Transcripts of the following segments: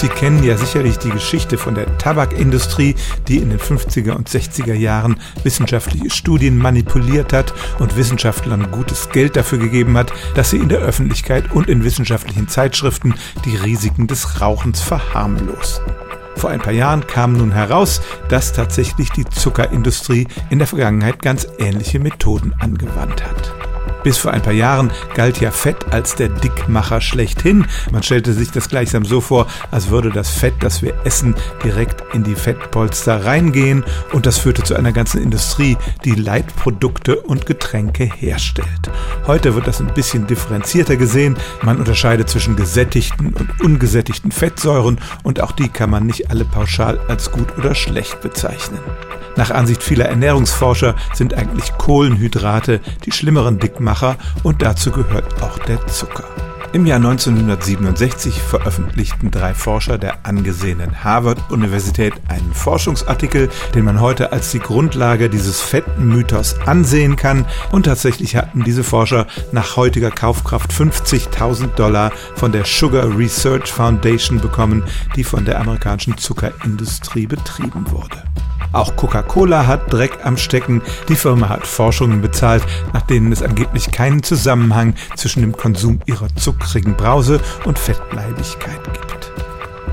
Sie kennen ja sicherlich die Geschichte von der Tabakindustrie, die in den 50er und 60er Jahren wissenschaftliche Studien manipuliert hat und Wissenschaftlern gutes Geld dafür gegeben hat, dass sie in der Öffentlichkeit und in wissenschaftlichen Zeitschriften die Risiken des Rauchens verharmlosten. Vor ein paar Jahren kam nun heraus, dass tatsächlich die Zuckerindustrie in der Vergangenheit ganz ähnliche Methoden angewandt hat. Bis vor ein paar Jahren galt ja Fett als der Dickmacher schlechthin. Man stellte sich das gleichsam so vor, als würde das Fett, das wir essen, direkt in die Fettpolster reingehen und das führte zu einer ganzen Industrie, die Leitprodukte und Getränke herstellt. Heute wird das ein bisschen differenzierter gesehen. Man unterscheidet zwischen gesättigten und ungesättigten Fettsäuren und auch die kann man nicht alle pauschal als gut oder schlecht bezeichnen. Nach Ansicht vieler Ernährungsforscher sind eigentlich Kohlenhydrate die schlimmeren Dickmacher und dazu gehört auch der Zucker. Im Jahr 1967 veröffentlichten drei Forscher der angesehenen Harvard-Universität einen Forschungsartikel, den man heute als die Grundlage dieses fetten Mythos ansehen kann. Und tatsächlich hatten diese Forscher nach heutiger Kaufkraft 50.000 Dollar von der Sugar Research Foundation bekommen, die von der amerikanischen Zuckerindustrie betrieben wurde. Auch Coca-Cola hat Dreck am Stecken. Die Firma hat Forschungen bezahlt, nach denen es angeblich keinen Zusammenhang zwischen dem Konsum ihrer zuckrigen Brause und Fettleibigkeit gibt.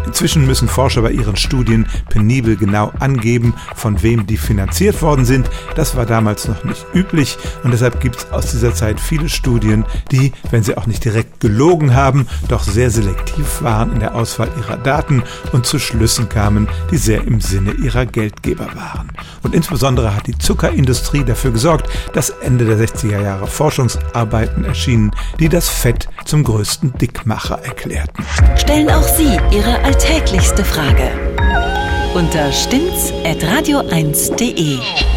Inzwischen müssen Forscher bei ihren Studien penibel genau angeben, von wem die finanziert worden sind. Das war damals noch nicht üblich und deshalb gibt es aus dieser Zeit viele Studien, die, wenn sie auch nicht direkt gelogen haben, doch sehr selektiv waren in der Auswahl ihrer Daten und zu Schlüssen kamen, die sehr im Sinne ihrer Geldgeber waren. Und insbesondere hat die Zuckerindustrie dafür gesorgt, dass Ende der 60er Jahre Forschungsarbeiten erschienen, die das Fett zum größten Dickmacher erklärten. Stellen auch Sie Ihre alltäglichste Frage unter stimmtz.radio1.de.